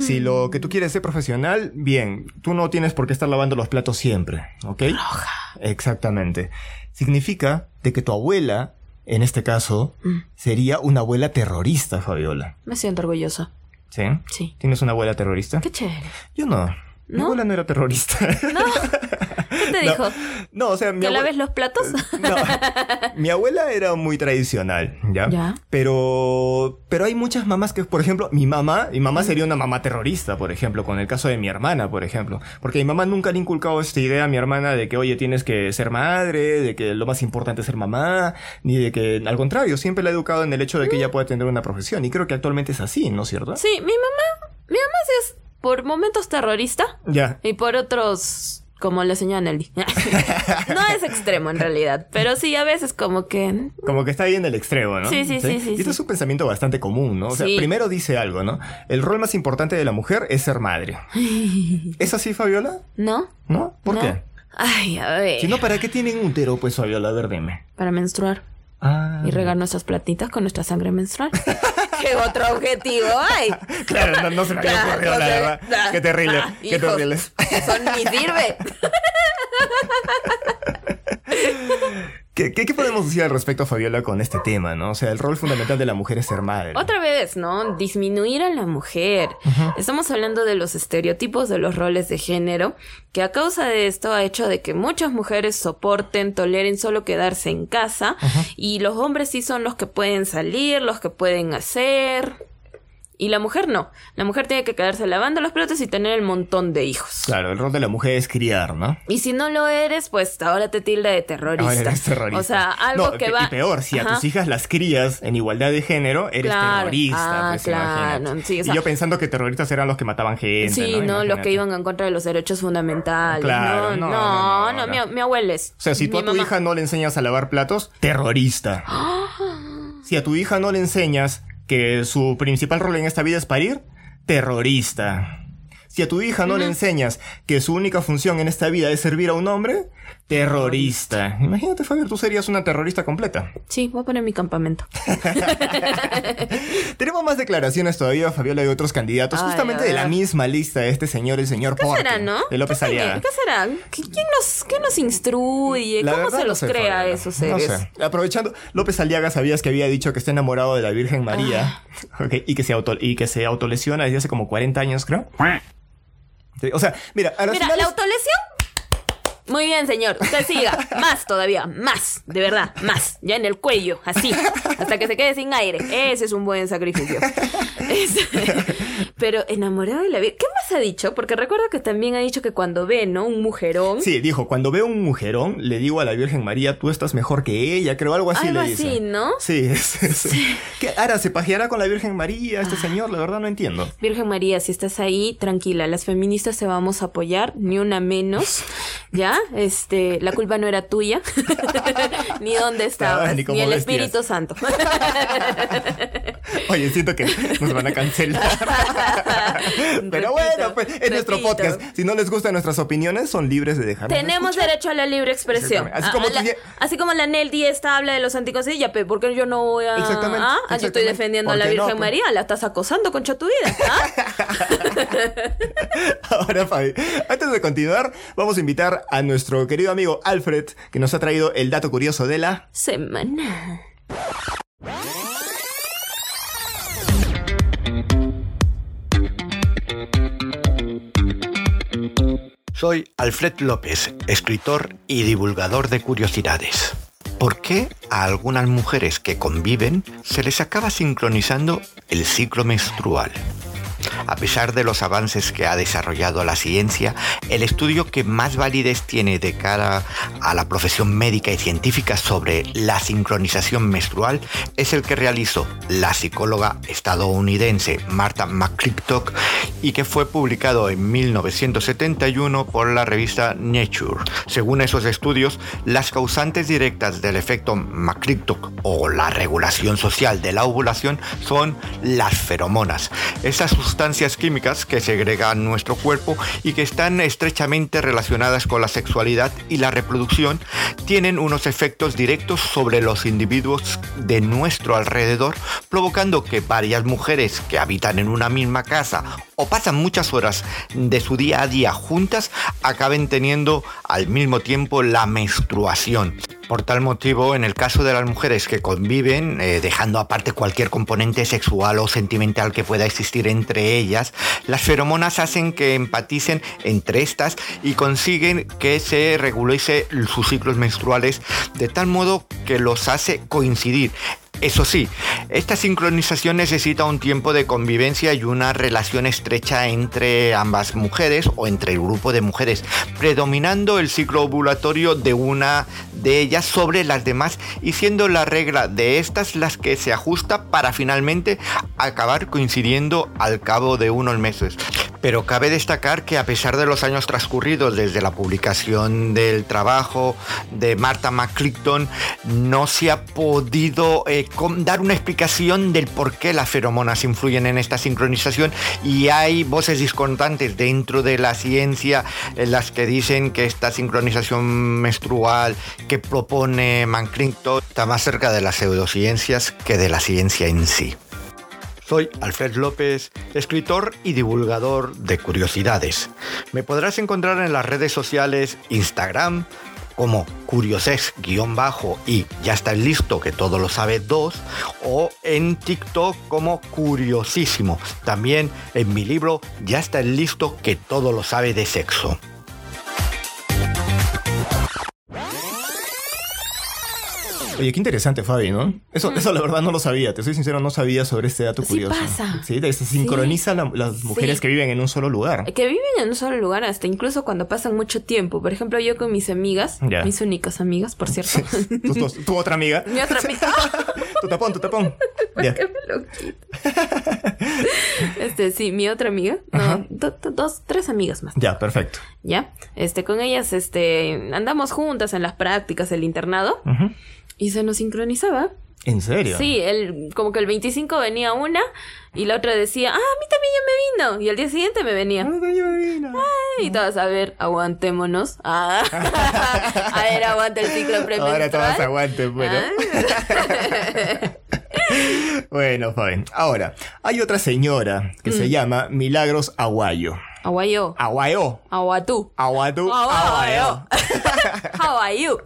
Si lo que tú quieres es ser profesional, bien, tú no tienes por qué estar lavando los platos siempre, ¿ok? Roja. Exactamente. Significa de que tu abuela, en este caso, Mm. sería una abuela terrorista, Fabiola. Me siento orgullosa. ¿Sí? Sí. ¿Tienes una abuela terrorista? Qué chévere. Yo no. Mi ¿No? abuela no era terrorista. ¿Qué te No. dijo? No, o sea, mi ¿Que abuela... laves los platos? No, mi abuela era muy tradicional, ¿ya? Ya. Pero, pero hay muchas mamás que, por ejemplo, mi mamá, mi mamá sería una mamá terrorista, por ejemplo, con el caso de mi hermana, por ejemplo. Porque mi mamá nunca le ha inculcado esta idea a mi hermana de que, oye, tienes que ser madre, de que lo más importante es ser mamá, ni de que, al contrario, siempre la ha educado en el hecho de que ella puede tener una profesión. Y creo que actualmente es así, ¿no es cierto? Sí, mi mamá. Mi mamá sí es por momentos terrorista Ya. y por otros. Como la señora Nelly. no es extremo en realidad, pero sí a veces como que. Como que está ahí en el extremo, ¿no? Sí, sí, sí, sí, Y este sí. es un pensamiento bastante común, ¿no? O sea, primero dice algo, ¿no? El rol más importante de la mujer es ser madre. ¿Es así, Fabiola? ¿No? ¿No? ¿Por ¿No? qué? Ay, a ver. Si no, ¿para qué tienen útero, pues, Fabiola? A ver, dime. Para menstruar Ah. y regar nuestras platitas con nuestra sangre menstrual. ¿Qué otro objetivo hay? Claro, no, no se me había Claro, ocurrido, la no verdad. Qué terrible, ah, qué hijos, terrible. Eso ni sirve. ¿Qué, qué, qué podemos decir al respecto, Fabiola, con este tema, no? O sea, el rol fundamental de la mujer es ser madre. Otra vez, ¿no? Disminuir a la mujer. Estamos hablando de los estereotipos de los roles de género, que a causa de esto ha hecho de que muchas mujeres soporten, toleren solo quedarse en casa, y los hombres sí son los que pueden salir, los que pueden hacer. Y la mujer no. La mujer tiene que quedarse lavando los platos y tener el montón de hijos. Claro, el rol de la mujer es criar, ¿no? Y si no lo eres, pues ahora te tilda de terrorista. Ahora eres terrorista. O sea, algo No, que va. Y peor, si a tus hijas las crías en igualdad de género, eres Claro. terrorista. Ah, pues, claro. Sí, o sea- y yo pensando que terroristas eran los que mataban gente. Sí, no, los que iban en contra de los derechos fundamentales. Claro, no, no, no, no. Mi, mi abuela es. O sea, si tú a tu mamá. hija no le enseñas a lavar platos, terrorista. Si a tu hija no le enseñas que su principal rol en esta vida es parir, terrorista. Si a tu hija no le enseñas que su única función en esta vida es servir a un hombre, terrorista. Imagínate, Fabio, tú serías una terrorista completa. Sí, voy a poner mi campamento. Tenemos más declaraciones todavía, Fabiola, de otros candidatos, Ay, justamente de la misma lista de este señor, el señor ¿Qué Porte, será, no? de López ¿Qué, Aliaga. ¿Qué será? ¿Qui- ¿Quién nos, quién nos instruye? La ¿Cómo se no los sé, crea Fabiola. esos No seres? sé. Aprovechando, López Aliaga sabías que había dicho que está enamorado de la Virgen María Ah. Y, que se auto, y que se autolesiona desde hace como 40 años, creo. O sea, mira, a las Mira, finales- la autolesión. Muy bien, señor. Usted siga. Más todavía. Más. De verdad. Más. Ya en el cuello. Así. Hasta que se quede sin aire. Ese es un buen sacrificio. Pero enamorado de la Virgen. ¿Qué más ha dicho? Porque recuerdo que también ha dicho que cuando ve, ¿no? Un mujerón. Sí, dijo, cuando veo un mujerón, le digo a la Virgen María, tú estás mejor que ella, creo, algo así Algo le dice. así, ¿no? Sí, es, es- ¿Qué? Ahora, ¿se pajeará con la Virgen María este señor? La verdad no entiendo. Virgen María, si estás ahí, tranquila, las feministas te vamos a apoyar, ni una menos, ¿ya? Este, la culpa no era tuya, ni dónde estabas, ni el vestías. Espíritu Santo. Oye, siento que nos van a cancelar. Pero bueno, pues es nuestro podcast. Si no les gustan nuestras opiniones, son libres de dejarnos Tenemos escuchar. derecho a la libre expresión. Exactamente. Así como la, ya- así como la Nel Díez habla de los anticonceptivos, ya, pe, ¿por qué yo no voy a...? Exactamente, ¿Ah? Ah, Yo estoy defendiendo a la ¿Por qué no, Virgen pues? María, la estás acosando, concha tu vida. ¿ah? Ahora, Fabi, antes de continuar, vamos a invitar a nuestro querido amigo Alfred, que nos ha traído el dato curioso de la... Semana. Soy Alfred López, escritor y divulgador de curiosidades. ¿Por qué a algunas mujeres que conviven se les acaba sincronizando el ciclo menstrual? A pesar de los avances que ha desarrollado la ciencia, el estudio que más validez tiene de cara a la profesión médica y científica sobre la sincronización menstrual es el que realizó la psicóloga estadounidense Martha McClintock y que fue publicado en 1971 por la revista Nature. Según esos estudios, las causantes directas del efecto McClintock o la regulación social de la ovulación son las feromonas. Esas sustancias químicas que segregan nuestro cuerpo y que están estrechamente relacionadas con la sexualidad y la reproducción tienen unos efectos directos sobre los individuos de nuestro alrededor, provocando que varias mujeres que habitan en una misma casa o pasan muchas horas de su día a día juntas acaben teniendo al mismo tiempo la menstruación. Por tal motivo, en el caso de las mujeres que conviven, eh, dejando aparte cualquier componente sexual o sentimental que pueda existir entre ellas, las feromonas hacen que empaticen entre estas y consiguen que se regulice sus ciclos menstruales de tal modo que los hace coincidir. Eso sí, esta sincronización necesita un tiempo de convivencia y una relación estrecha entre ambas mujeres o entre el grupo de mujeres, predominando el ciclo ovulatorio de una de ellas sobre las demás y siendo la regla de estas las que se ajusta para finalmente acabar coincidiendo al cabo de unos meses. Pero cabe destacar que a pesar de los años transcurridos desde la publicación del trabajo de Martha McClinton, no se ha podido eh, com- dar una explicación del por qué las feromonas influyen en esta sincronización y hay voces discordantes dentro de la ciencia en las que dicen que esta sincronización menstrual que propone McClinton está más cerca de las pseudociencias que de la ciencia en sí. Soy Alfred López, escritor y divulgador de curiosidades. Me podrás encontrar en las redes sociales Instagram como curiosex-bajo y ya está listo que todo lo sabe 2 o en TikTok como curiosísimo. También en mi libro ya está listo que todo lo sabe de sexo. Oye, qué interesante, Fabi, ¿no? Eso, eso la verdad no lo sabía. Te soy sincero, no sabía sobre este dato Sí curioso. pasa. Sí, se sincroniza la- las mujeres Sí. que viven en un solo lugar. Que viven en un solo lugar, hasta incluso cuando pasan mucho tiempo. Por ejemplo, yo con mis amigas, mis únicas amigas, por cierto. Tu otra amiga. Mi otra amiga. tu tapón, tu tapón. Ya. ¿Qué me lo quito? Este, sí, mi otra amiga. No, do- do- dos, tres amigas más. Ya, perfecto. ¿Ya? Este, con ellas, este, andamos juntas en las prácticas del internado. Ujú. Y se nos sincronizaba ¿En serio? Sí, el, como que el 25 venía una y la otra decía, ah, a mí también ya me vino. Y al día siguiente me venía. Yo me vino. Y todas, a ver, aguantémonos. Ah. a ver, aguanta el ciclo premenstrual. Ahora todas aguanten, bueno. Ah. Bueno, fine. Ahora, hay otra señora que se llama Milagros Aguayo. Aguayo. Aguayo. Aguatú. Aguatú. Aguayo. How are you?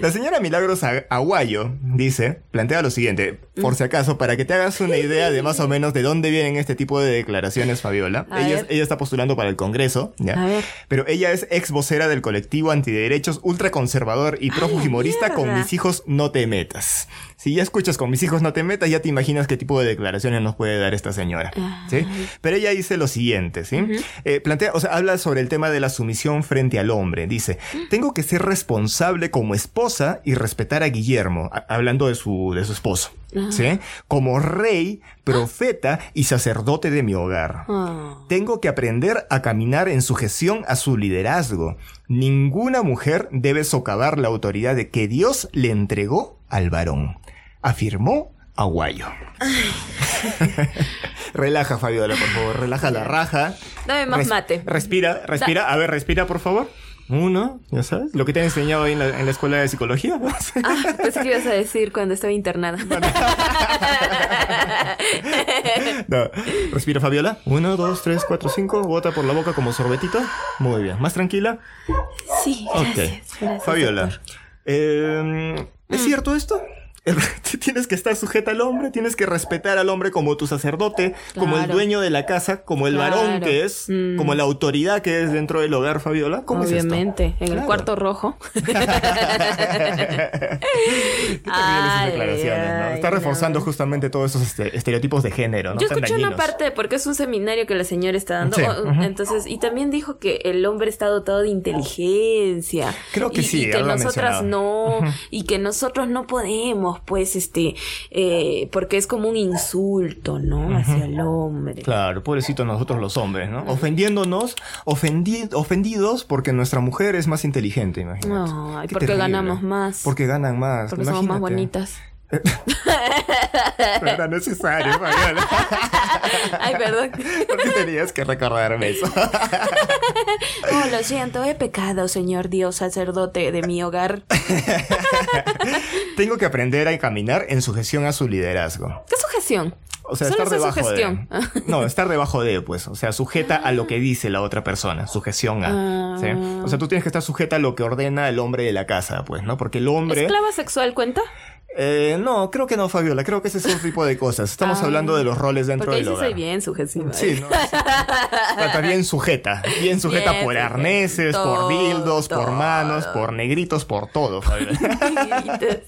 La señora Milagros Ag- Aguayo dice, plantea lo siguiente, por si acaso, para que te hagas una idea de más o menos de dónde vienen este tipo de declaraciones, Fabiola. Ella, ella está postulando para el Congreso, ¿ya? Pero ella es ex vocera del colectivo antiderechos ultraconservador y prófugo-humorista con! Mis hijos no te metas. Si ya escuchas con Mis hijos no te metas, ya te imaginas qué tipo de declaraciones nos puede dar esta señora, ¿sí? Pero ella dice lo siguiente, ¿sí? Eh, plantea, o sea, habla sobre el tema de la sumisión frente al hombre. Dice, tengo que ser responsable como esposa y respetar a Guillermo, a- hablando de su, de su esposo, ¿sí? Como rey, profeta y sacerdote de mi hogar. Ah. Tengo que aprender a caminar en sujeción a su liderazgo. Ninguna mujer debe socavar la autoridad de que Dios le entregó al varón, afirmó Aguayo. relaja, Fabiola, por favor, relaja la raja. Dame más mate. Respira, respira, a ver, respira, por favor. Uno, ya sabes, lo que te han enseñado ahí en la, en la escuela de psicología. Ah, pensé que ibas a decir cuando estaba internada. No. Respira, Fabiola. Uno, dos, tres, cuatro, cinco. Bota por la boca como sorbetito. Muy bien. ¿Más tranquila? Sí, Ok. gracias. gracias, Fabiola. eh, ¿Es Mm. cierto esto? El- Tienes que estar sujeta al hombre, tienes que respetar al hombre como tu sacerdote, como el dueño de la casa, como el varón que es, Mm. como la autoridad que es dentro del hogar, Fabiola. ¿Cómo Obviamente, es esto? en el cuarto rojo. Qué terribles esas Ay, declaraciones, ¿no? ay, Está no. reforzando justamente todos esos este- estereotipos de género, ¿no? Yo escuché una parte porque es un seminario que la señora está dando. Sí, o- ujú. Entonces, y también dijo que el hombre está dotado de inteligencia. Creo que y, sí, y que nosotras no, y que nosotros no podemos, pues, este, eh, porque es como un insulto, ¿no? Hacia el hombre. Claro, pobrecitos nosotros los hombres, ¿no? Ofendiéndonos, ofendi- ofendidos porque nuestra mujer es más inteligente, imagínate. Qué porque terrible. ganamos más. Porque ganan más. Porque somos más bonitas. No era necesario, Fabiola. Ay, perdón. ¿Por qué tenías que recordarme eso? Oh, lo siento, he pecado, señor Dios sacerdote de mi hogar. Tengo que aprender a caminar en sujeción a su liderazgo. ¿Qué sujeción? O sea, Solo estar debajo sugestión. de. No, estar debajo de, pues. O sea, sujeta a lo que dice la otra persona. Sujeción a. Ah. ¿sí? O sea, tú tienes que estar sujeta a lo que ordena el hombre de la casa, pues, ¿no? Porque el hombre. ¿Esclava sexual cuenta? Eh, no, creo que no, Fabiola. Creo que ese es otro tipo de cosas. Estamos Ah. hablando de los roles dentro Porque del hogar. soy bien sujetiva. ¿eh? Sí, no. Está está bien sujeta. Bien sujeta Bien por arneses, por Todo, dildos, por manos, por negritos, por todo, Fabiola.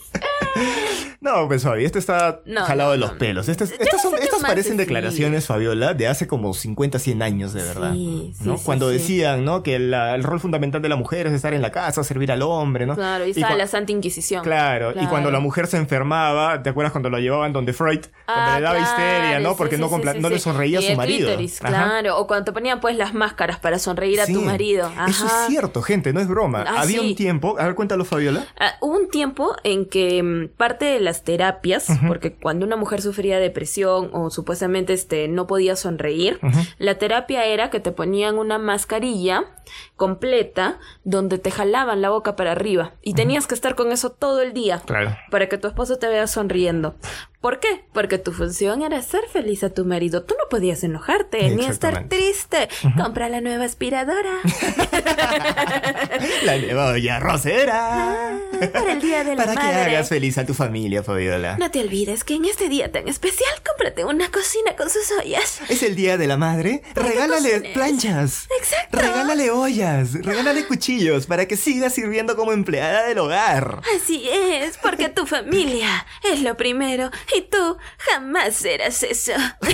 No, pues Fabi, este está No, jalado no, de los pelos. Estas, estas, son, parecen declaraciones, Fabiola, de hace como 50, 100 años, de verdad. Sí, sí, ¿no? Cuando decían, ¿no? Que la- el rol fundamental de la mujer es estar en la casa, servir al hombre, ¿no? Claro, y Y cua- la Santa Inquisición. Claro, y cuando la mujer se enfermaba, ¿te acuerdas cuando lo llevaban donde Freud? Cuando Ah, le daba claro, histeria, ¿no? Porque sí, no, sí, no le sonreía a su marido. clítoris, claro. O cuando te ponían pues las máscaras para sonreír a tu marido. Eso es cierto, gente, no es broma. Ah, Había un tiempo, a ver, cuéntalo, Fabiola. Ah, hubo un tiempo en que mm, parte de las terapias, porque cuando una mujer sufría depresión o supuestamente este no podía sonreír, la terapia era que te ponían una mascarilla completa donde te jalaban la boca para arriba y tenías que estar con eso todo el día Claro. para que tu esposo te vea sonriendo. ¿Por qué? Porque tu función era hacer feliz a tu marido. Tú no podías enojarte ni estar triste. Compra la nueva aspiradora La nueva olla rosera. para el día de la Para que madre. hagas feliz a tu familia, Fabiola. No te olvides que en este día tan especial cómprate una cocina con sus ollas. Es el día de la madre. Regálale planchas. Exacto. Regálale ollas. Regálale cuchillos para que siga sirviendo como empleada del hogar. Así es, porque tu familia es lo primero y tú jamás serás eso.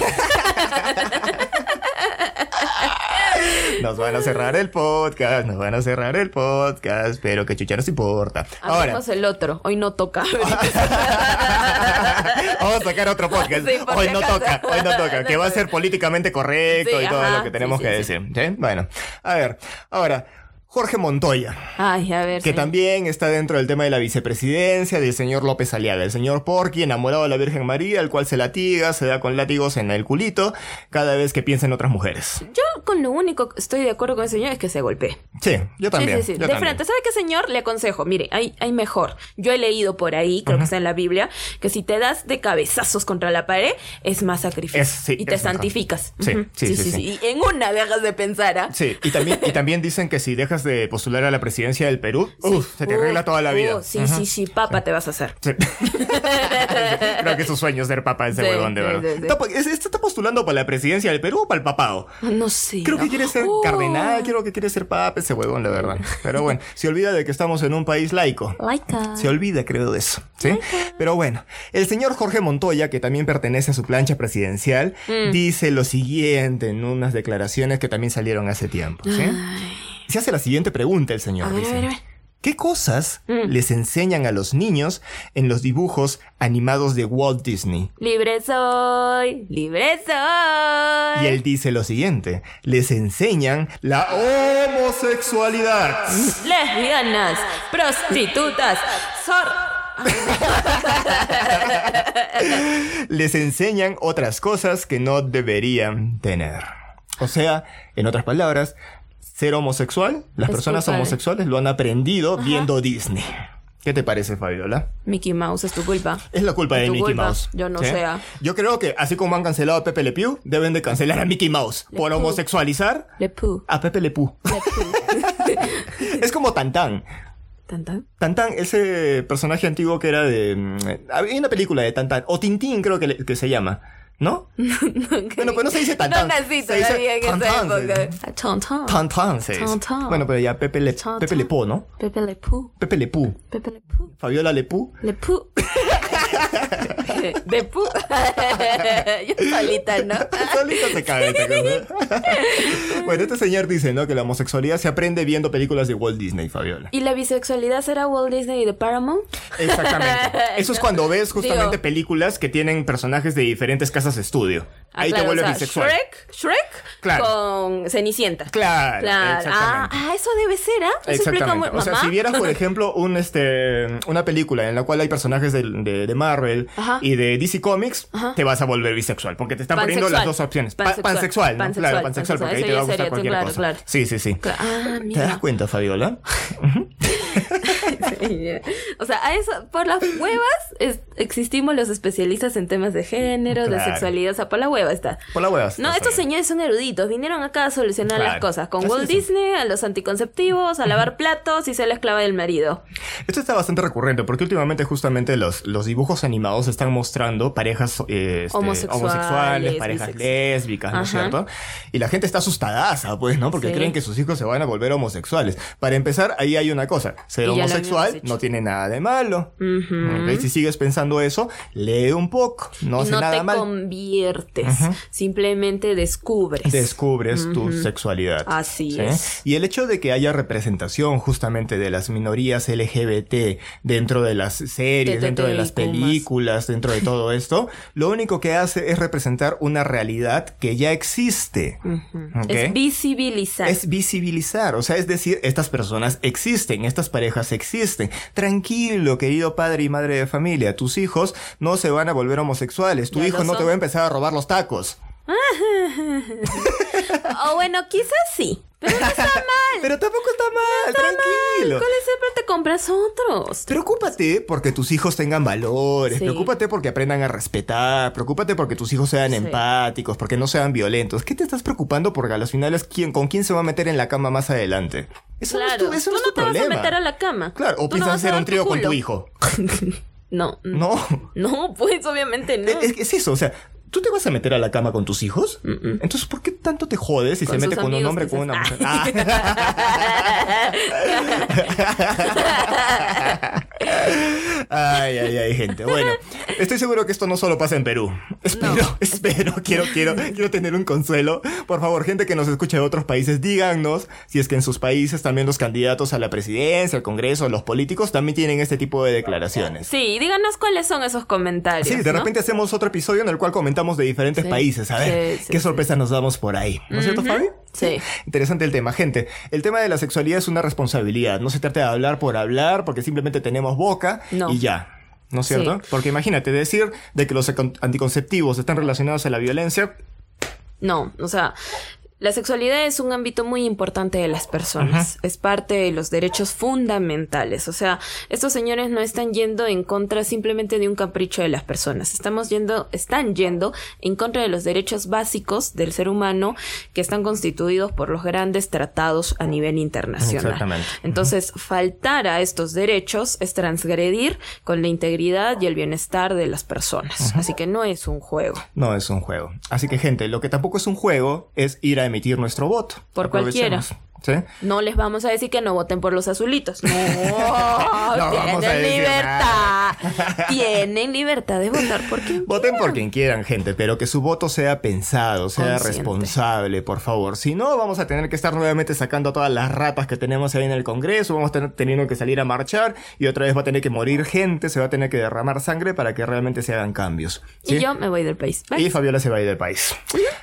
Nos van a cerrar el podcast. Nos van a cerrar el podcast. Pero que chucha nos importa. Ahora. El otro. Hoy no toca. Vamos a sacar otro podcast. Sí, hoy no acaso. toca, hoy no toca. Que va a ser políticamente correcto Sí, y todo ajá, lo que tenemos sí, que sí, decir. ¿sí? Bueno, a ver, ahora. Jorge Montoya. Ay, a ver. Que sí. también está dentro del tema de la vicepresidencia del señor López Aliaga, el señor Porky, enamorado de la Virgen María, el cual se latiga, se da con látigos en el culito cada vez que piensa en otras mujeres. Yo con lo único que estoy de acuerdo con el señor es que se golpee. Sí, yo también. Sí, sí, sí. De también. frente. ¿Sabe qué, señor? Le aconsejo. Mire, hay, hay mejor. Yo he leído por ahí, creo que está en la Biblia, que si te das de cabezazos contra la pared, es más sacrificio. Es- sí, y te santificas. Sí, sí, sí, sí. Y en una dejas de pensar, ¿ah? Sí, y también, y también dicen que si dejas de postular a la presidencia del Perú, uf, se te arregla toda la vida. uf, sí, sí, sí, papa te vas a hacer. Sí. Creo que es su sueño ser papa ese Sí, huevón, de sí, verdad. sí, sí. Está, po- es- ¿Este está postulando para la presidencia del Perú o para el papado? No sé. Creo que quiere ser Oh. cardenal, creo que quiere ser papa ese huevón, la verdad. Pero bueno, se olvida de que estamos en un país laico. Laica. Se olvida, creo, de eso. ¿Sí? Pero bueno, el señor Jorge Montoya, que también pertenece a su plancha presidencial, Mm. dice lo siguiente en unas declaraciones que también salieron hace tiempo. ¿sí? Se hace la siguiente pregunta el señor. A ver, a dice, ver, a ver. ¿Qué cosas Mm. les enseñan a los niños en los dibujos animados de Walt Disney? Libre soy, libre soy. Y él dice lo siguiente, les enseñan la homosexualidad. Lesbianas, prostitutas, sor... les enseñan otras cosas que no deberían tener. O sea, en otras palabras, ser homosexual, las Es personas homosexuales lo han aprendido viendo Disney. ¿Qué te parece, Fabiola? Mickey Mouse, es tu culpa. Es la culpa Es de Mickey culpa. Mouse. Yo no ¿sí? sé. Yo creo que así como han cancelado a Pepe Le Pew, deben de cancelar a Mickey Mouse Le por homosexualizar Le a Pepe Le Pew. Le es como Tantan. ¿Tan, tan? Tantan, ese personaje antiguo que era de... mm, Había una película de Tantan, o Tintín creo que, le- que se llama, ¿no? bueno, pues no se dice Tantan. No nací se dice esa Tantan, se dice. Bueno, pero ya Pepe Le. Pepe Le Po, ¿no? Pepe Le Pooh. Pepe Le Pu. Pepe Le Pooh. Fabiola Le Pu. Le Pooh. De Pooh. Yo solita, ¿no? Solito se cae esta cosa. bueno, este señor dice, ¿no? Que la homosexualidad se aprende viendo películas de Walt Disney, Fabiola. ¿Y la bisexualidad será Walt Disney de Paramount? Exactamente. Eso es cuando ves justamente Digo- películas que tienen personajes de diferentes casas de estudio. Ah, Ahí claro, te vuelves o sea, bisexual. Shrek, Shrek Claro. con Cenicienta. Claro, Claro. Ah, exactamente. ah, eso debe ser, ¿ah? Eso explica muy... Exactamente. O sea, si vieras, por ejemplo, un este una película en la cual hay personajes de, de- de Marvel Ajá. y de DC Comics, Ajá. te vas a volver bisexual, porque te están poniendo las Pansexual. dos opciones. Pa- Pansexual. pansexual, ¿no? Pansexual, Claro, pansexual, porque ahí pansexual. te va a gustar cualquier claro, cosa. claro. Sí, sí, sí. Ah, ¿Te das cuenta, Fabiola? o sea, a eso, por las huevas es- existimos los especialistas en temas de género, de sexualidad, o sea, por la hueva está. Por la huevas. No, está estos bien. señores son eruditos, vinieron acá a solucionar Claro. las cosas, con Walt. Disney, a los anticonceptivos, a lavar platos y ser la esclava del marido. Esto está bastante recurrente porque últimamente justamente los, los dibujos animados están mostrando parejas eh, este, Homosexuales, homosexuales, parejas bisex- lésbicas, ¿no es cierto? Y la gente está asustadaza, pues, ¿no? Porque Sí. creen que sus hijos se van a volver homosexuales. Para empezar, ahí hay una cosa. Ser homosexual no tiene nada de malo. Si sigues pensando eso, lee un poco. No hace no nada te mal. conviertes, simplemente descubres. Descubres tu sexualidad. Así es. Y el hecho de que haya representación justamente de las minorías LGBT dentro de las series, dentro de las películas, dentro de todo esto, lo único que hace es representar una realidad que ya existe. ¿Ok? Es visibilizar. Es visibilizar, o sea, es decir, estas personas existen, estas parejas existen. Tranquilo, querido padre y madre de familia, tus hijos no se van a volver homosexuales, tu Ya hijo no te va a empezar a robar los tacos. O bueno, quizás sí. Pero no está mal. Pero tampoco está mal, tranquilo. ¿Cuál es siempre te compras otros? Preocúpate porque tus hijos tengan valores, Sí. preocúpate porque aprendan a respetar, preocúpate porque tus hijos sean Sí. empáticos, porque no sean violentos. ¿Qué te estás preocupando porque a las finales quién, con quién se va a meter en la cama más adelante? Eso no es Claro, tu, eso tú no es no te vas a meter a la cama. Claro, o Tú no piensas a hacer un trío con tu hijo. No. No. No, pues obviamente no. Es, es eso, o sea, ¿tú te vas a meter a la cama con tus hijos? Entonces, ¿por qué tanto te jodes si Con se mete con un hombre con una mujer? Ay, ay, ay, gente. Bueno, estoy seguro que esto no solo pasa en Perú. Espero, No. espero, quiero, quiero, quiero tener un consuelo. Por favor, gente que nos escucha de otros países, díganos si es que en sus países también los candidatos a la presidencia, al Congreso, los políticos también tienen este tipo de declaraciones. Sí, díganos cuáles son esos comentarios. Sí, de ¿no? repente hacemos otro episodio en el cual comentamos de diferentes Sí, países. A ver, sí, sí, qué sorpresa nos damos por ahí. ¿No es cierto, Fabi? Sí. Interesante el tema. Gente, el tema de la sexualidad es una responsabilidad. No se trata de hablar por hablar, porque simplemente tenemos boca No. y ya. ¿No es cierto? Porque imagínate, decir de que los anticonceptivos están relacionados a la violencia, No, o sea, la sexualidad es un ámbito muy importante de las personas. Es parte de los derechos fundamentales. O sea, estos señores no están yendo en contra simplemente de un capricho de las personas. Estamos yendo, están yendo en contra de los derechos básicos del ser humano que están constituidos por los grandes tratados a nivel internacional. Exactamente. Entonces, faltar a estos derechos es transgredir con la integridad y el bienestar de las personas. Así que no es un juego. no es un juego. Así que, gente, lo que tampoco es un juego es ir a emitir nuestro voto. Por cualquiera. No les vamos a decir que no voten por los azulitos. No, tienen libertad. Tienen libertad de votar por quien Voten por quien quieran, gente, pero que su voto sea pensado, sea Consciente. responsable, por favor. Si no, vamos a tener que estar nuevamente sacando a todas las ratas que tenemos ahí en el Congreso, vamos a tener teniendo que salir a marchar y otra vez va a tener que morir gente, se va a tener que derramar sangre para que realmente se hagan cambios. ¿sí? Y yo me voy del país. Bye. Y Fabiola se va a ir del país.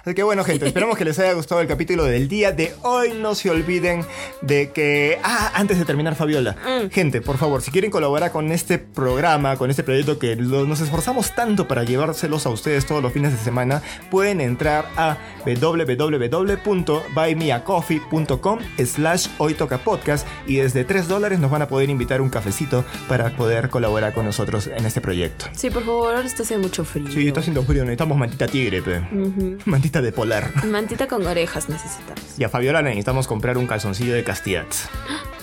Así que bueno, gente, esperamos que les haya gustado el capítulo del día de hoy. No se olviden de que... Ah, antes de terminar, Fabiola. Gente, por favor, si quieren colaborar con este programa, con este proyecto que lo- nos esforzamos tanto para llevárselos a ustedes todos los fines de semana, pueden entrar a www.buymeacoffee.com slash hoy toca podcast y desde 3 dólares nos van a poder invitar un cafecito para poder colaborar con nosotros en este proyecto. Sí, por favor, ahora está haciendo mucho frío. Sí, está haciendo frío, necesitamos mantita tigre, pe. Mantita de polar. Mantita con orejas necesitamos. Y a Fabiola necesitamos comprar un calzoncillo de Castidad.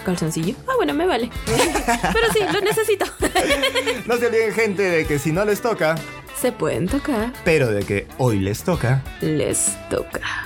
¿Calzoncillo? Ah, bueno, me vale. Pero sí, lo necesito. No se olviden, gente, de que si no les toca, Se pueden tocar. pero de que hoy les toca. Les toca.